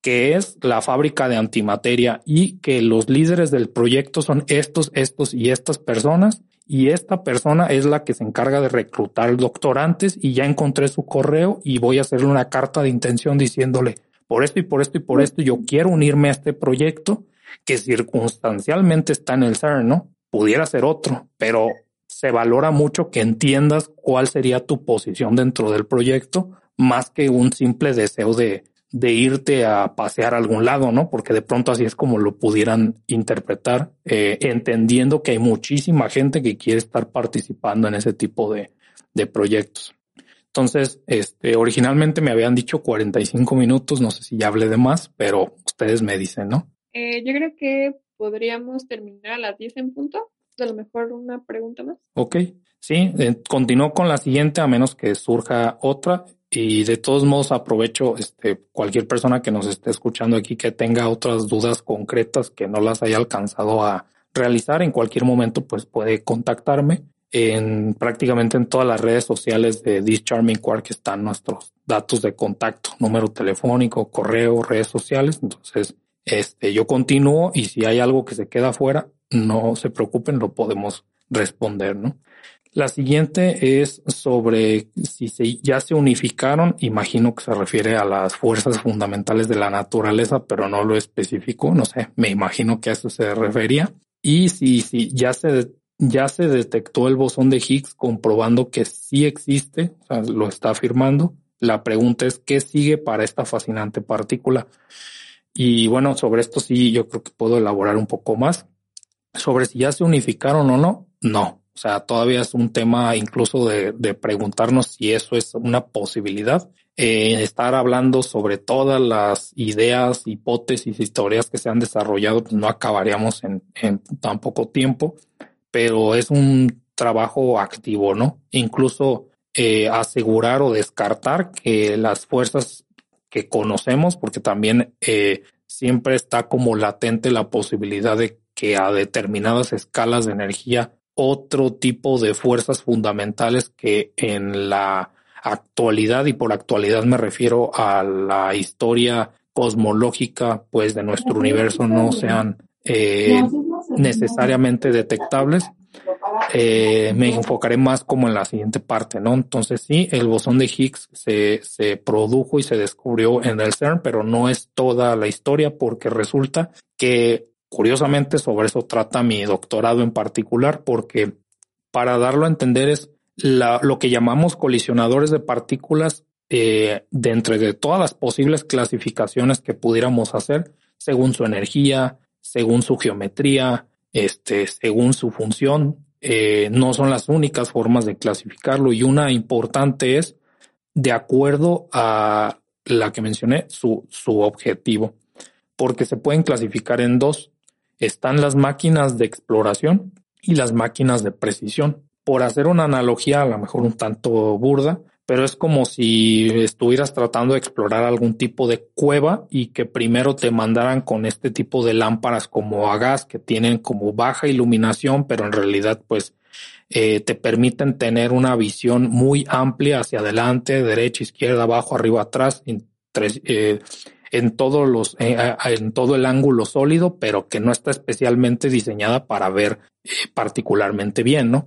que es la fábrica de antimateria y que los líderes del proyecto son estos, estos y estas personas. Y esta persona es la que se encarga de reclutar doctorantes y ya encontré su correo y voy a hacerle una carta de intención diciéndole por esto y por esto y por esto yo quiero unirme a este proyecto que circunstancialmente está en el CERN, ¿no? Pudiera ser otro, pero se valora mucho que entiendas cuál sería tu posición dentro del proyecto más que un simple deseo de, de irte a pasear a algún lado, ¿no? Porque de pronto así es como lo pudieran interpretar, eh, entendiendo que hay muchísima gente que quiere estar participando en ese tipo de, de proyectos. Entonces, este, originalmente me habían dicho 45 minutos, no sé si ya hablé de más, pero ustedes me dicen, ¿no? Eh, yo creo que podríamos terminar a las 10 en punto. A lo mejor una pregunta más. Ok, sí, eh, continúo con la siguiente a menos que surja otra. Y de todos modos aprovecho este, cualquier persona que nos esté escuchando aquí que tenga otras dudas concretas que no las haya alcanzado a realizar en cualquier momento, pues puede contactarme en prácticamente en todas las redes sociales de This Charming Quark están nuestros datos de contacto, número telefónico, correo, redes sociales. Entonces, este, yo continúo y si hay algo que se queda fuera, no se preocupen, lo podemos responder, ¿no? La siguiente es sobre si ya se unificaron. Imagino que se refiere a las fuerzas fundamentales de la naturaleza, pero no lo especificó. No sé, me imagino que a eso se refería. Y si, si ya se, ya se detectó el bosón de Higgs comprobando que sí existe, o sea, lo está afirmando. La pregunta es qué sigue para esta fascinante partícula. Y bueno, sobre esto sí, yo creo que puedo elaborar un poco más. Sobre si ya se unificaron o no, no. O sea, todavía es un tema incluso de, de preguntarnos si eso es una posibilidad. Eh, estar hablando sobre todas las ideas, hipótesis, historias que se han desarrollado, pues no acabaríamos en, en tan poco tiempo, pero es un trabajo activo, ¿no? Incluso eh, asegurar o descartar que las fuerzas que conocemos, porque también eh, siempre está como latente la posibilidad de que a determinadas escalas de energía otro tipo de fuerzas fundamentales que en la actualidad, y por actualidad me refiero a la historia cosmológica, pues de nuestro universo no sean eh, necesariamente detectables. Eh, me enfocaré más como en la siguiente parte, ¿no? Entonces sí, el bosón de Higgs se, se produjo y se descubrió en el CERN, pero no es toda la historia porque resulta que Curiosamente, sobre eso trata mi doctorado en particular, porque para darlo a entender es lo que llamamos colisionadores de partículas eh, de entre todas las posibles clasificaciones que pudiéramos hacer, según su energía, según su geometría, este, según su función, eh, no son las únicas formas de clasificarlo y una importante es de acuerdo a la que mencioné, su, su objetivo, porque se pueden clasificar en dos, están las máquinas de exploración y las máquinas de precisión. Por hacer una analogía, a lo mejor un tanto burda, pero es como si estuvieras tratando de explorar algún tipo de cueva y que primero te mandaran con este tipo de lámparas como a gas que tienen como baja iluminación, pero en realidad pues eh, te permiten tener una visión muy amplia hacia adelante, derecha, izquierda, abajo, arriba, atrás, en, eh, en todos los, eh, en todo el ángulo sólido, pero que no está especialmente diseñada para ver particularmente bien, ¿no?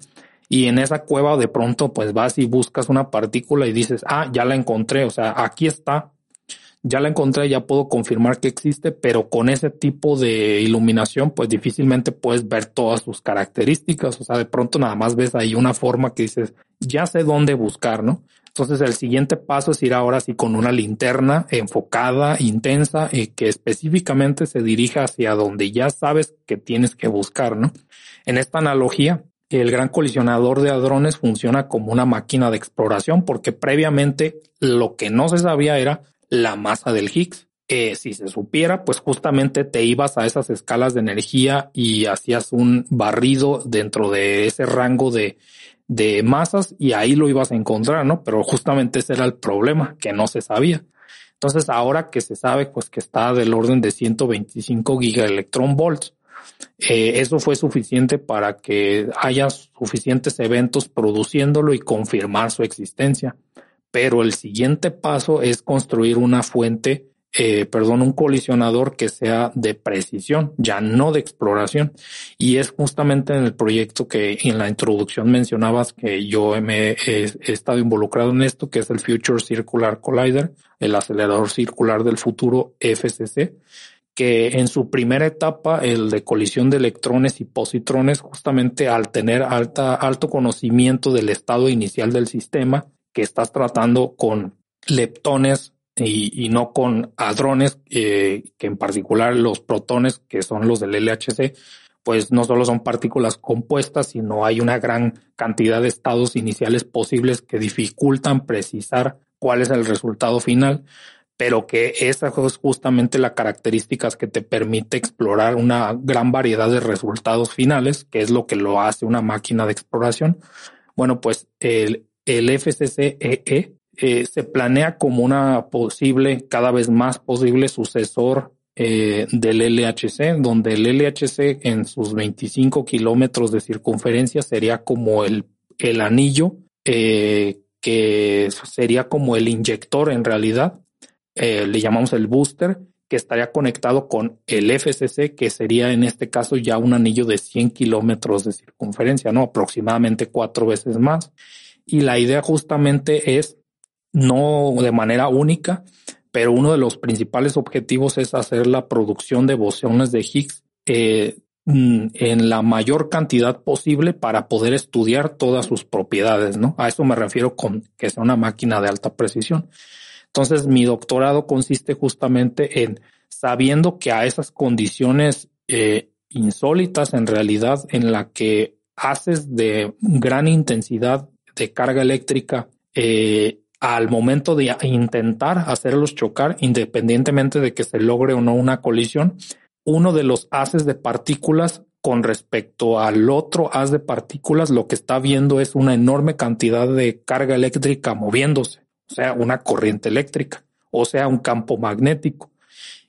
Y en esa cueva de pronto pues vas y buscas una partícula y dices, ah, ya la encontré, o sea, aquí está, ya la encontré, ya puedo confirmar que existe, pero con ese tipo de iluminación, pues difícilmente puedes ver todas sus características. O sea, de pronto nada más ves ahí una forma que dices, ya sé dónde buscar, ¿no? Entonces el siguiente paso es ir ahora sí con una linterna enfocada, intensa, y que específicamente se dirija hacia donde ya sabes que tienes que buscar, ¿no? En esta analogía, el gran colisionador de hadrones funciona como una máquina de exploración porque previamente lo que no se sabía era la masa del Higgs. Eh, si se supiera, pues justamente te ibas a esas escalas de energía y hacías un barrido dentro de ese rango de, de masas y ahí lo ibas a encontrar, ¿no? Pero justamente ese era el problema, que no se sabía. Entonces ahora que se sabe, pues que está del orden de 125 gigaelectron volts, eh, eso fue suficiente para que haya suficientes eventos produciéndolo y confirmar su existencia pero el siguiente paso es construir una fuente, eh, perdón, un colisionador que sea de precisión, ya no de exploración. Y es justamente en el proyecto que en la introducción mencionabas que yo me he, estado involucrado en esto, que es el Future Circular Collider, el acelerador circular del futuro FCC que en su primera etapa, el de colisión de electrones y positrones, justamente al tener alta, alto conocimiento del estado inicial del sistema, que estás tratando con leptones y, no con hadrones, eh, que en particular los protones, que son los del LHC, pues no solo son partículas compuestas, sino hay una gran cantidad de estados iniciales posibles que dificultan precisar cuál es el resultado final, pero que esa es justamente la características que te permite explorar una gran variedad de resultados finales, que es lo que lo hace una máquina de exploración. Bueno, pues el, el FCCEE e, eh, se planea como una posible, cada vez más posible sucesor eh, del LHC, donde el LHC en sus 25 kilómetros de circunferencia sería como el, el anillo, eh, que sería como el inyector en realidad, le llamamos el booster, que estaría conectado con el FCC, que sería en este caso ya un anillo de 100 kilómetros de circunferencia, ¿no? Aproximadamente cuatro veces más y la idea justamente es no de manera única, pero uno de los principales objetivos es hacer la producción de bosones de Higgs eh, mm, en la mayor cantidad posible para poder estudiar todas sus propiedades, ¿no? A eso me refiero con que sea una máquina de alta precisión. Entonces, mi doctorado consiste justamente en sabiendo que a esas condiciones eh, insólitas en realidad en la que haces de gran intensidad de carga eléctrica eh, al momento de intentar hacerlos chocar, independientemente de que se logre o no una colisión, uno de los haces de partículas con respecto al otro haz de partículas, lo que está viendo es una enorme cantidad de carga eléctrica moviéndose, o sea, una corriente eléctrica, o sea, un campo magnético.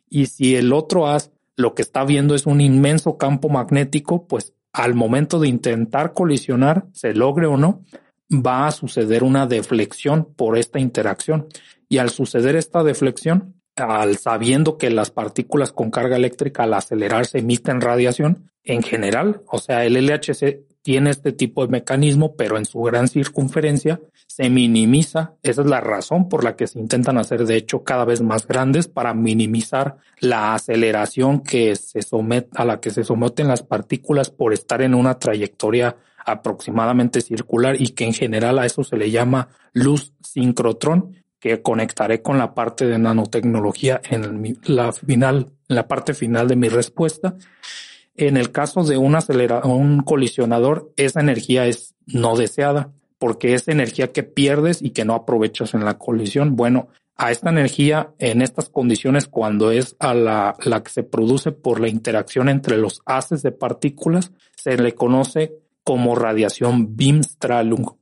Y si el otro haz lo que está viendo es un inmenso campo magnético, pues al momento de intentar colisionar, se logre o no, va a suceder una deflexión por esta interacción. Y al suceder esta deflexión, al sabiendo que las partículas con carga eléctrica al acelerarse emiten radiación, en general, o sea, el LHC tiene este tipo de mecanismo, pero en su gran circunferencia se minimiza. Esa es la razón por la que se intentan hacer, de hecho, cada vez más grandes para minimizar la aceleración que se somete, a la que se someten las partículas por estar en una trayectoria aproximadamente circular y que en general a eso se le llama luz sincrotrón, que conectaré con la parte de nanotecnología en la final, la parte final de mi respuesta. En el caso de un acelerador, un colisionador, esa energía es no deseada porque es energía que pierdes y que no aprovechas en la colisión. Bueno, a esta energía en estas condiciones cuando es a la, la que se produce por la interacción entre los haces de partículas, se le conoce como radiación Beamstrahlung.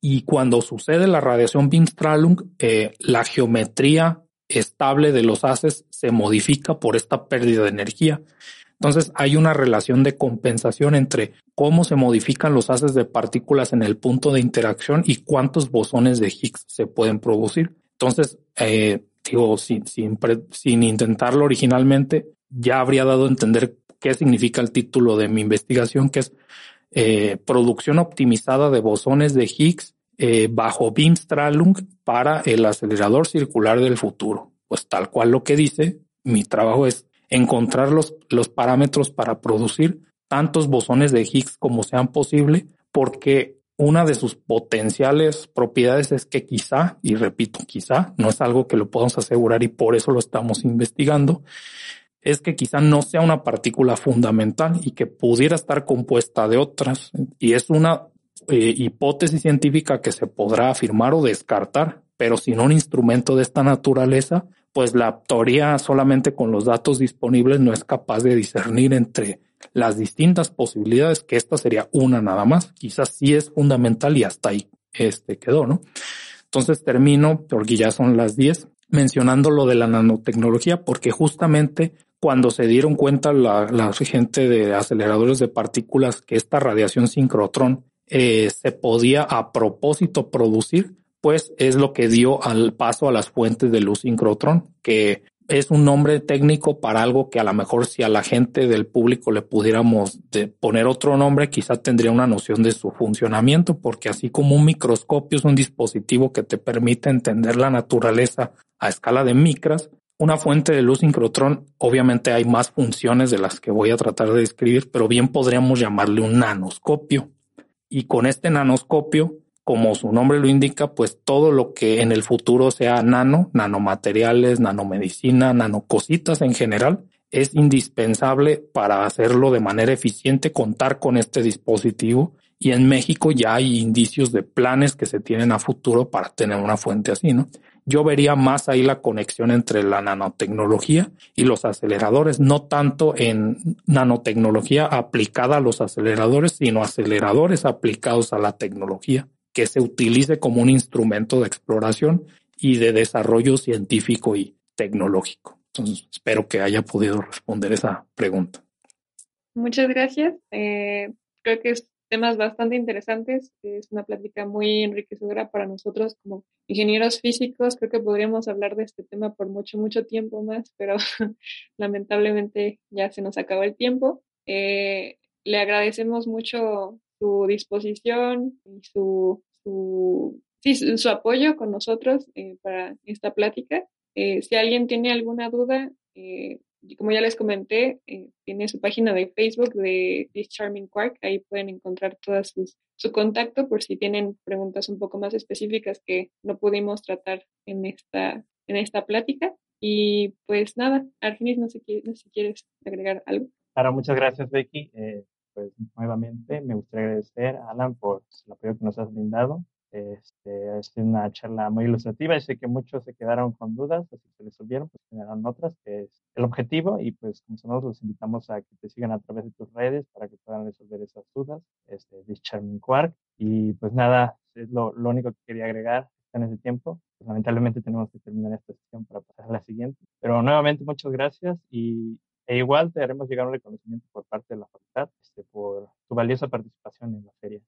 Y cuando sucede la radiación Beamstrahlung, eh, la geometría estable de los haces se modifica por esta pérdida de energía. Entonces hay una relación de compensación entre cómo se modifican los haces de partículas en el punto de interacción y cuántos bosones de Higgs se pueden producir. Entonces, eh, digo, sin, sin, sin intentarlo originalmente, ya habría dado a entender qué significa el título de mi investigación, que es eh, producción optimizada de bosones de Higgs eh, bajo Strahlung para el acelerador circular del futuro. Pues tal cual lo que dice, mi trabajo es encontrar los, los parámetros para producir tantos bosones de Higgs como sean posible, porque una de sus potenciales propiedades es que quizá, y repito, quizá, no es algo que lo podamos asegurar y por eso lo estamos investigando, es que quizá no sea una partícula fundamental y que pudiera estar compuesta de otras. Y es una eh, hipótesis científica que se podrá afirmar o descartar, pero sin un instrumento de esta naturaleza, pues la teoría solamente con los datos disponibles no es capaz de discernir entre las distintas posibilidades, que esta sería una nada más. Quizás sí es fundamental y hasta ahí este quedó, ¿no? Entonces termino, porque ya son las 10, mencionando lo de la nanotecnología, porque justamente cuando se dieron cuenta la, gente de aceleradores de partículas que esta radiación sincrotrón eh, se podía a propósito producir, pues es lo que dio al paso a las fuentes de luz sincrotrón, que es un nombre técnico para algo que a lo mejor si a la gente del público le pudiéramos poner otro nombre, quizá tendría una noción de su funcionamiento, porque así como un microscopio es un dispositivo que te permite entender la naturaleza a escala de micras, una fuente de luz sincrotrón, obviamente hay más funciones de las que voy a tratar de describir, pero bien podríamos llamarle un nanoscopio. Y con este nanoscopio, como su nombre lo indica, pues todo lo que en el futuro sea nano, nanomateriales, nanomedicina, nanocositas en general, es indispensable para hacerlo de manera eficiente contar con este dispositivo. Y en México ya hay indicios de planes que se tienen a futuro para tener una fuente así, ¿no? Yo vería más ahí la conexión entre la nanotecnología y los aceleradores, no tanto en nanotecnología aplicada a los aceleradores, sino aceleradores aplicados a la tecnología, que se utilice como un instrumento de exploración y de desarrollo científico y tecnológico. Entonces, espero que haya podido responder esa pregunta. Muchas gracias. Eh, creo que es temas bastante interesantes. Es una plática muy enriquecedora para nosotros como ingenieros físicos. Creo que podríamos hablar de este tema por mucho, mucho tiempo más, pero lamentablemente ya se nos acabó el tiempo. Eh, le agradecemos mucho su disposición y su, su, su, apoyo con nosotros eh, para esta plática. Eh, si alguien tiene alguna duda, como ya les comenté, eh, tiene su página de Facebook de This Charming Quark. Ahí pueden encontrar todas su contacto por si tienen preguntas un poco más específicas que no pudimos tratar en esta, en esta plática. Y pues nada, Argenis, no sé, no sé si quieres agregar algo. Claro, muchas gracias, Becky. Eh, pues nuevamente me gustaría agradecer Alan por el apoyo que nos has brindado este, es una charla muy ilustrativa y sé que muchos se quedaron con dudas, así que resolvieron, pues generaron otras, que es el objetivo. Y pues, como nosotros los invitamos a que te sigan a través de tus redes para que puedan resolver esas dudas. Este, This Charming Quark. Y pues nada, es lo, lo único que quería agregar en ese tiempo. Pues, lamentablemente tenemos que terminar esta sesión para pasar a la siguiente. Pero nuevamente, muchas gracias y e igual te haremos llegar un reconocimiento por parte de la facultad este, por tu valiosa participación en la feria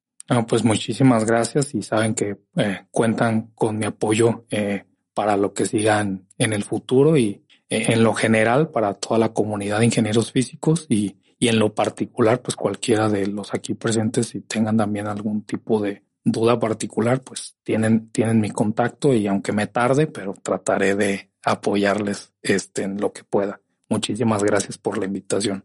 pues muchísimas gracias y saben que eh, cuentan con mi apoyo eh, para lo que sigan en el futuro y eh, en lo general para toda la comunidad de ingenieros físicos y, y en lo particular, pues cualquiera de los aquí presentes, si tengan también algún tipo de duda particular, pues tienen, tienen mi contacto y aunque me tarde, pero trataré de apoyarles este, en lo que pueda. Muchísimas gracias por la invitación.